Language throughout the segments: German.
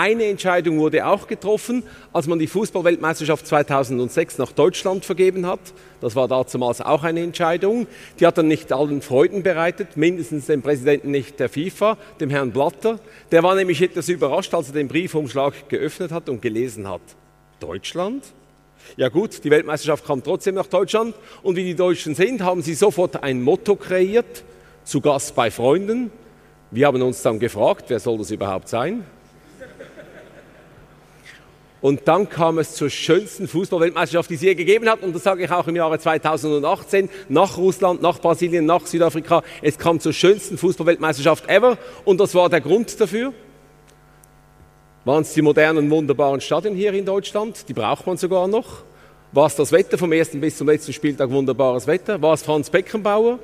Eine Entscheidung wurde auch getroffen, als man die Fußballweltmeisterschaft 2006 nach Deutschland vergeben hat. Das war damals auch eine Entscheidung. Die hat dann nicht allen Freuden bereitet, mindestens dem Präsidenten nicht der FIFA, dem Herrn Blatter. Der war nämlich etwas überrascht, als er den Briefumschlag geöffnet hat und gelesen hat. Deutschland? Ja gut, die Weltmeisterschaft kam trotzdem nach Deutschland und wie die Deutschen sind, haben sie sofort ein Motto kreiert, zu Gast bei Freunden. Wir haben uns dann gefragt, wer soll das überhaupt sein? Und dann kam es zur schönsten Fußballweltmeisterschaft, die es je gegeben hat. Und das sage ich auch im Jahre 2018, nach Russland, nach Brasilien, nach Südafrika. Es kam zur schönsten Fußballweltmeisterschaft ever. Und das war der Grund dafür. Waren es die modernen, wunderbaren Stadien hier in Deutschland? Die braucht man sogar noch. War es das Wetter vom ersten bis zum letzten Spieltag wunderbares Wetter? War es Franz Beckenbauer?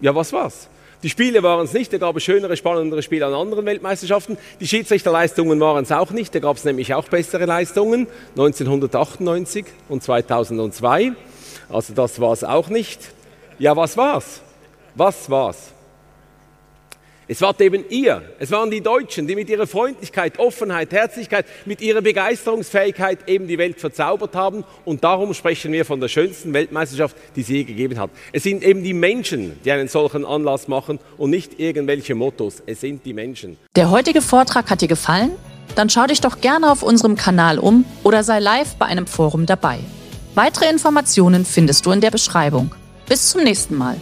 Ja, was war's? Die Spiele waren es nicht, da gab es schönere, spannendere Spiele an anderen Weltmeisterschaften. Die Schiedsrichterleistungen waren es auch nicht, da gab es nämlich auch bessere Leistungen, 1998 und 2002. Also das war es auch nicht. Ja, was war's? Was war's? Es war eben ihr, es waren die Deutschen, die mit ihrer Freundlichkeit, Offenheit, Herzlichkeit, mit ihrer Begeisterungsfähigkeit eben die Welt verzaubert haben. Und darum sprechen wir von der schönsten Weltmeisterschaft, die sie je gegeben hat. Es sind eben die Menschen, die einen solchen Anlass machen und nicht irgendwelche Mottos. Es sind die Menschen. Der heutige Vortrag hat dir gefallen? Dann schau dich doch gerne auf unserem Kanal um oder sei live bei einem Forum dabei. Weitere Informationen findest du in der Beschreibung. Bis zum nächsten Mal.